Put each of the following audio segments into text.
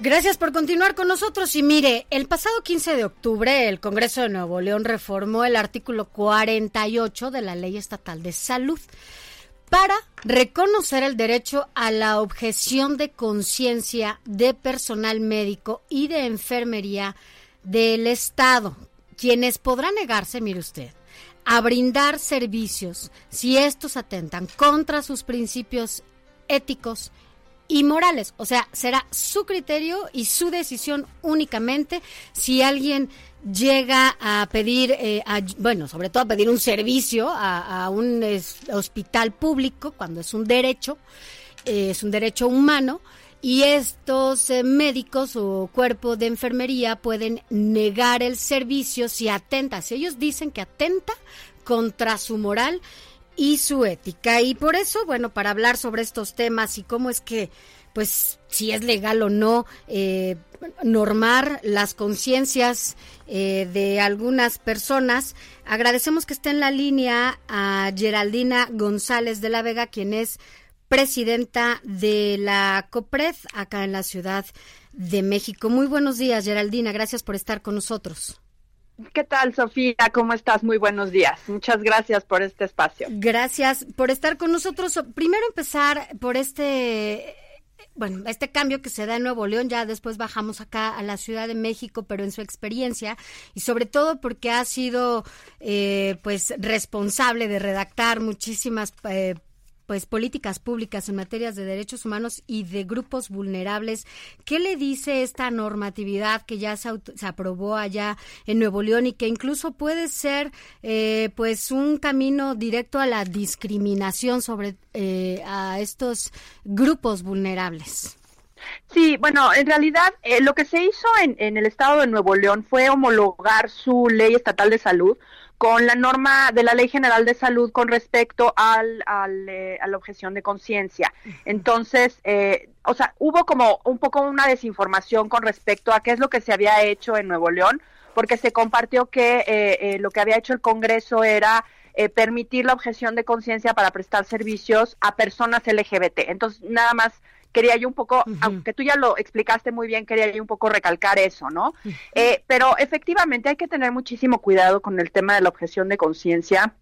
Gracias por continuar con nosotros. Y mire, el pasado 15 de octubre el Congreso de Nuevo León reformó el artículo 48 de la Ley Estatal de Salud para reconocer el derecho a la objeción de conciencia de personal médico y de enfermería del Estado, quienes podrán negarse, mire usted, a brindar servicios si estos atentan contra sus principios éticos y morales. O sea, será su criterio y su decisión únicamente si alguien llega a pedir, eh, bueno, sobre todo a pedir un servicio a, un hospital público cuando es un derecho, eh, es un derecho humano. Y estos eh, médicos o cuerpo de enfermería pueden negar el servicio si atenta, si ellos dicen que atenta contra su moral y su ética. Y por eso, bueno, para hablar sobre estos temas y cómo es que, pues, si es legal o no, eh, normar las conciencias eh, de algunas personas, agradecemos que esté en la línea a Geraldina González de la Vega, quien es presidenta de la COPRED acá en la Ciudad de México. Muy buenos días, Geraldina. Gracias por estar con nosotros. ¿Qué tal, Sofía? ¿Cómo estás? Muy buenos días. Muchas gracias por este espacio. Gracias por estar con nosotros. Primero empezar por este bueno, este cambio que se da en Nuevo León, ya después bajamos acá a la Ciudad de México, pero en su experiencia y sobre todo porque ha sido eh, pues responsable de redactar muchísimas eh, pues políticas públicas en materias de derechos humanos y de grupos vulnerables. ¿Qué le dice esta normatividad que ya se, aprobó allá en Nuevo León y que incluso puede ser eh, pues un camino directo a la discriminación sobre eh, a estos grupos vulnerables? Sí, bueno, en realidad eh, lo que se hizo en, en, el estado de Nuevo León fue homologar su ley estatal de salud con la norma de la Ley General de Salud con respecto al, eh, a la objeción de conciencia. Entonces, eh, o sea, hubo como un poco una desinformación con respecto a qué es lo que se había hecho en Nuevo León, porque se compartió que eh, lo que había hecho el Congreso era permitir la objeción de conciencia para prestar servicios a personas LGBT. Entonces, nada más quería yo un poco, aunque tú ya lo explicaste muy bien, quería yo un poco recalcar eso, ¿no? Eh, pero efectivamente hay que tener muchísimo cuidado con el tema de la objeción de conciencia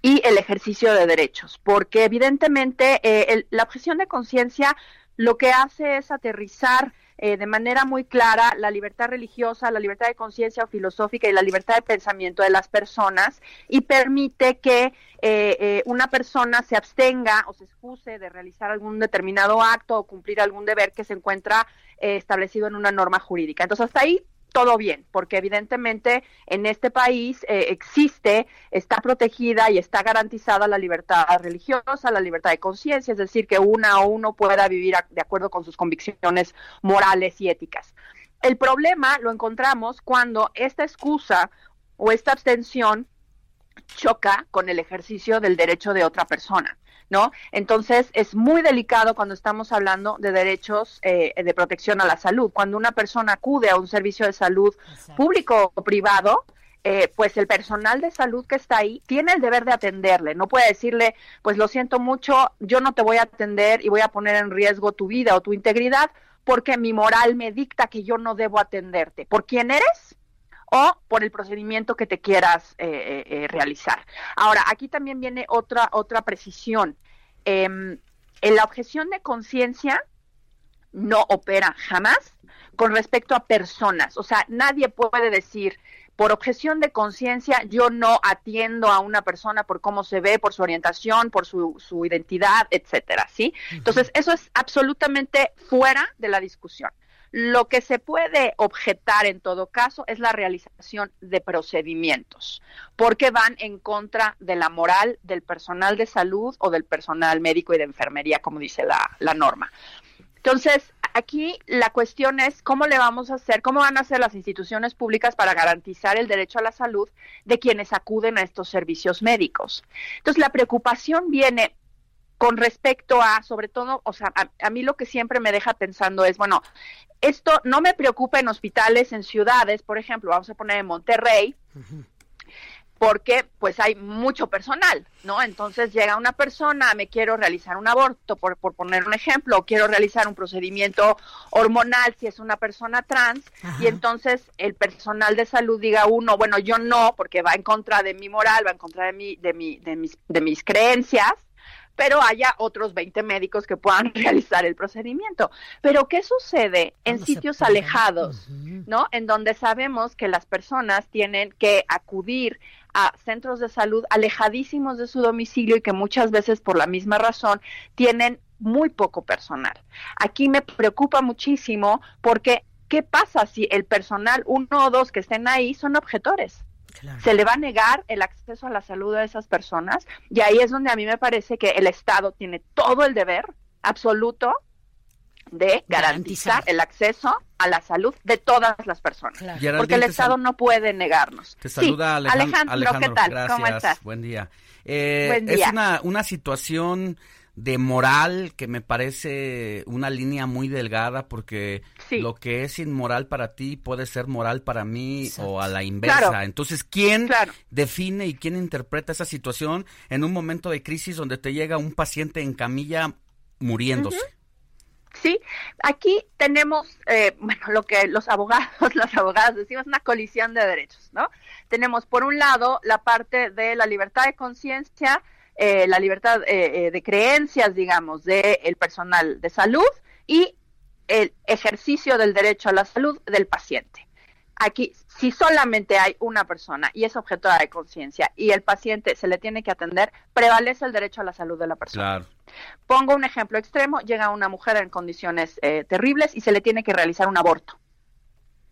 y el ejercicio de derechos, porque evidentemente eh, la objeción de conciencia lo que hace es aterrizar eh, de manera muy clara la libertad religiosa, la libertad de conciencia o filosófica y la libertad de pensamiento de las personas y permite que eh, eh, una persona se abstenga o se excuse de realizar algún determinado acto o cumplir algún deber que se encuentra establecido en una norma jurídica. Entonces, hasta ahí todo bien, porque evidentemente en este país eh, existe, está protegida y está garantizada la libertad religiosa, la libertad de conciencia, es decir, que una o uno pueda vivir de acuerdo con sus convicciones morales y éticas. El problema lo encontramos cuando esta excusa o esta abstención choca con el ejercicio del derecho de otra persona. ¿No? Entonces es muy delicado cuando estamos hablando de derechos eh, de protección a la salud. Cuando una persona acude a un servicio de salud público o privado, eh, pues el personal de salud que está ahí tiene el deber de atenderle. No puede decirle, pues lo siento mucho, yo no te voy a atender y voy a poner en riesgo tu vida o tu integridad porque mi moral me dicta que yo no debo atenderte. ¿Por quién eres? O por el procedimiento que te quieras eh, eh, eh, realizar. Ahora, aquí también viene otra, otra precisión. Em, en la objeción de conciencia no opera jamás con respecto a personas. O sea, nadie puede decir, por objeción de conciencia, yo no atiendo a una persona por cómo se ve, por su orientación, por su, su identidad, etcétera, ¿sí? Entonces, eso es absolutamente fuera de la discusión. Lo que se puede objetar en todo caso es la realización de procedimientos, porque van en contra de la moral del personal de salud o del personal médico y de enfermería, como dice la, la norma. Entonces, aquí la cuestión es cómo le vamos a hacer, cómo van a hacer las instituciones públicas para garantizar el derecho a la salud de quienes acuden a estos servicios médicos. Entonces, la preocupación viene con respecto a, sobre todo, o sea, a, mí lo que siempre me deja pensando es, bueno, esto no me preocupa en hospitales, en ciudades, por ejemplo, vamos a poner en Monterrey, porque pues hay mucho personal, ¿no? Entonces llega una persona, me quiero realizar un aborto, por, por poner un ejemplo, o quiero realizar un procedimiento hormonal si es una persona trans, y entonces el personal de salud diga uno, bueno, yo no, porque va en contra de mi moral, va en contra de mi, de mi, de mis, de mis creencias, pero haya otros 20 médicos que puedan realizar el procedimiento. Pero ¿qué sucede en sitios alejados, ¿no? En donde sabemos que las personas tienen que acudir a centros de salud alejadísimos de su domicilio y que muchas veces por la misma razón tienen muy poco personal. Aquí me preocupa muchísimo porque ¿qué pasa si el personal, uno o dos que estén ahí, son objetores? Se le va a negar el acceso a la salud a esas personas y ahí es donde a mí me parece que el Estado tiene todo el deber absoluto de garantizar, el acceso a la salud de todas las personas. Porque el Estado no puede negarnos. Te saluda Alejandro, ¿qué tal? ¿Cómo estás? Buen día. Eh, Buen día. Es una, una situación de moral que me parece una línea muy delgada porque lo que es inmoral para ti puede ser moral para mí o a la inversa. Entonces, ¿quién define y quién interpreta esa situación en un momento de crisis donde te llega un paciente en camilla muriéndose? Sí, aquí tenemos, eh, bueno, lo que los abogados, las abogadas decimos, una colisión de derechos, ¿no? Tenemos, por un lado, la parte de la libertad de conciencia, eh, la libertad eh, eh, de creencias, digamos, del personal de salud y el ejercicio del derecho a la salud del paciente. Aquí, si solamente hay una persona y es objetora de conciencia y el paciente se le tiene que atender, prevalece el derecho a la salud de la persona. Pongo un ejemplo extremo, llega una mujer en condiciones terribles y se le tiene que realizar un aborto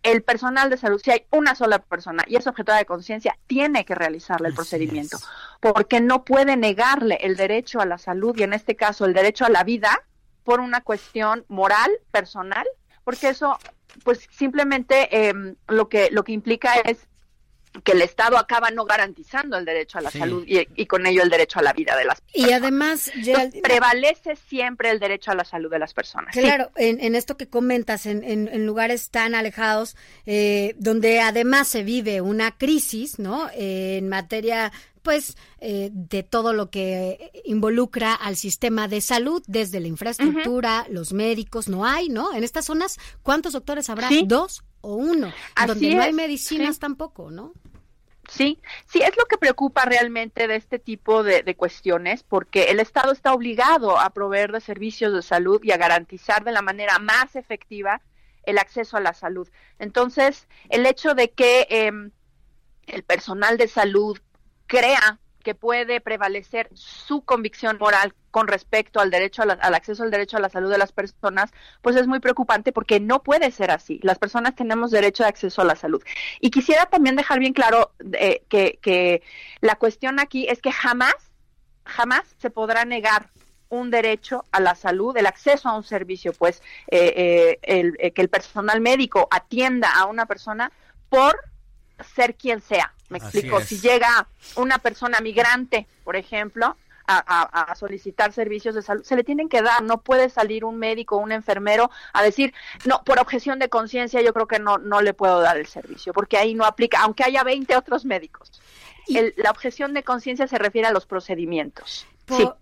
el personal de salud, si hay una sola persona y es objetora de conciencia, tiene que realizarle el procedimiento, porque no puede negarle el derecho a la salud y en este caso el derecho a la vida por una cuestión moral, personal, porque eso pues simplemente em, lo que lo que implica es que el Estado acaba no garantizando el derecho a la salud y, con ello el derecho a la vida de las personas. Y además, prevalece siempre el derecho a la salud de las personas. Claro, en, esto que comentas, en, lugares tan alejados, eh, donde además se vive una crisis, ¿no? en materia pues eh, de todo lo que involucra al sistema de salud, desde la infraestructura, los médicos, no hay, ¿no? En estas zonas, ¿cuántos doctores habrá? ¿Dos o uno? donde no hay medicinas tampoco, ¿no? Sí, sí, es lo que preocupa realmente de este tipo de, cuestiones, porque el Estado está obligado a proveer de servicios de salud y a garantizar de la manera más efectiva el acceso a la salud. Entonces, el hecho de que em, el personal de salud crea que puede prevalecer su convicción moral con respecto al derecho al acceso al derecho a la salud de las personas, pues es muy preocupante porque no puede ser así. Las personas tenemos derecho de acceso a la salud. Y quisiera también dejar bien claro eh, que, la cuestión aquí es que jamás, jamás se podrá negar un derecho a la salud, el acceso a un servicio, pues eh, eh, que el personal médico atienda a una persona por ser quien sea. Me explico. Si llega una persona migrante, por ejemplo, a, solicitar servicios de salud, se le tienen que dar. No puede salir un médico o un enfermero a decir, no, por objeción de conciencia yo creo que no, no le puedo dar el servicio, porque ahí no aplica, aunque haya 20 otros médicos. la objeción de conciencia se refiere a los procedimientos.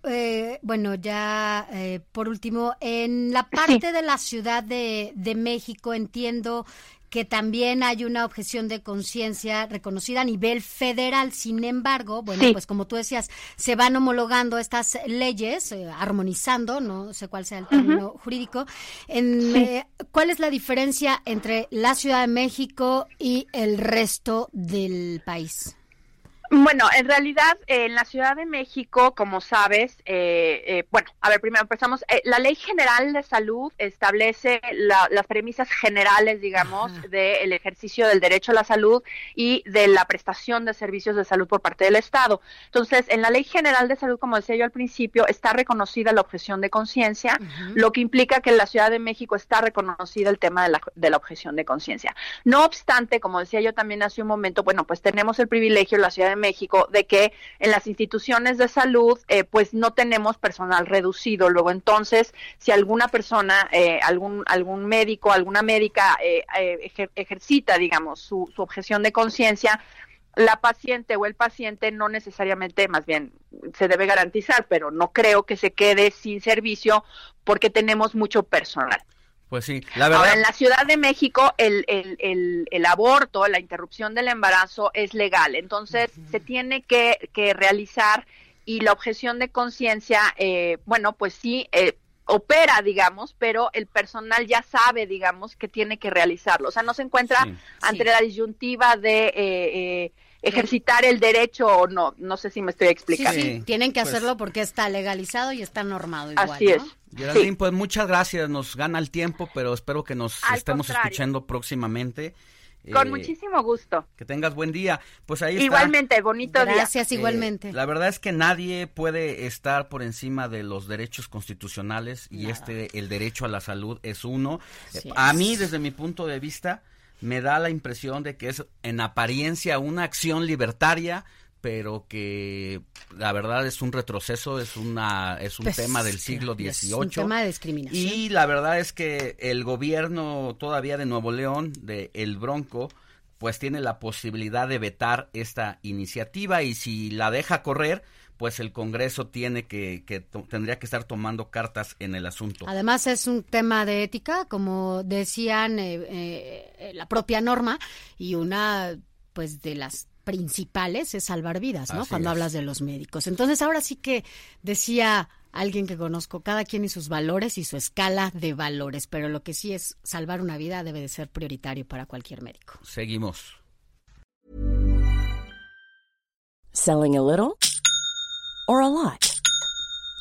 Eh, bueno, ya eh, por último, en la parte de la Ciudad de, de México entiendo que también hay una objeción de conciencia reconocida a nivel federal. Sin embargo, bueno, pues como tú decías, se van homologando estas leyes, eh, armonizando, no sé cuál sea el término jurídico. En, eh, ¿Cuál es la diferencia entre la Ciudad de México y el resto del país? Bueno, en realidad en la Ciudad de México, como sabes, eh, eh, bueno, a ver, primero empezamos. Eh, la Ley General de Salud establece las premisas generales, digamos, del ejercicio del derecho a la salud y de la prestación de servicios de salud por parte del Estado. Entonces, en la Ley General de Salud, como decía yo al principio, está reconocida la objeción de conciencia, lo que implica que en la Ciudad de México está reconocida el tema de la, de la objeción de conciencia. No obstante, como decía yo también hace un momento, bueno, pues tenemos el privilegio en la Ciudad de México de que en las instituciones de salud eh, pues no tenemos personal reducido. Luego entonces, si alguna persona, eh, algún, algún médico, alguna médica eh, ejercita, digamos, su, su objeción de conciencia, la paciente o el paciente no necesariamente, más bien se debe garantizar, pero no creo que se quede sin servicio porque tenemos mucho personal. Pues sí, la verdad. Ahora, en la Ciudad de México, el, el, el, aborto, la interrupción del embarazo es legal. Entonces, se tiene que, que, realizar y la objeción de conciencia, eh, bueno, pues sí, eh, opera, digamos, pero el personal ya sabe, digamos, que tiene que realizarlo. O sea, no se encuentra ante la disyuntiva de eh, ejercitar el derecho o no. No sé si me estoy explicando. Sí, tienen que pues hacerlo porque está legalizado y está normado igual, Así es. Geraldine, pues muchas gracias, nos gana el tiempo, pero espero que nos estemos escuchando próximamente. Con eh, muchísimo gusto. Que tengas buen día. Pues ahí Igualmente, bonito día. Gracias, eh, igualmente. la verdad es que nadie puede estar por encima de los derechos constitucionales y este, el derecho a la salud es uno. a mí, desde mi punto de vista, me da la impresión de que es en apariencia una acción libertaria, pero que la verdad es un retroceso, es una es un pues, tema del siglo XVIII. Es un tema de discriminación. Y la verdad es que el gobierno todavía de Nuevo León, de El Bronco, pues tiene la posibilidad de vetar esta iniciativa y si la deja correr, pues el Congreso tiene que, que tendría que estar tomando cartas en el asunto. Además es un tema de ética, como decían eh, eh, la propia norma y una pues de las principales es salvar vidas, ¿no? Cuando hablas de los médicos. Entonces ahora sí que decía alguien que conozco, cada quien y sus valores y su escala de valores, pero lo que sí es salvar una vida debe de ser prioritario para cualquier médico. Seguimos. Selling a little or a lot.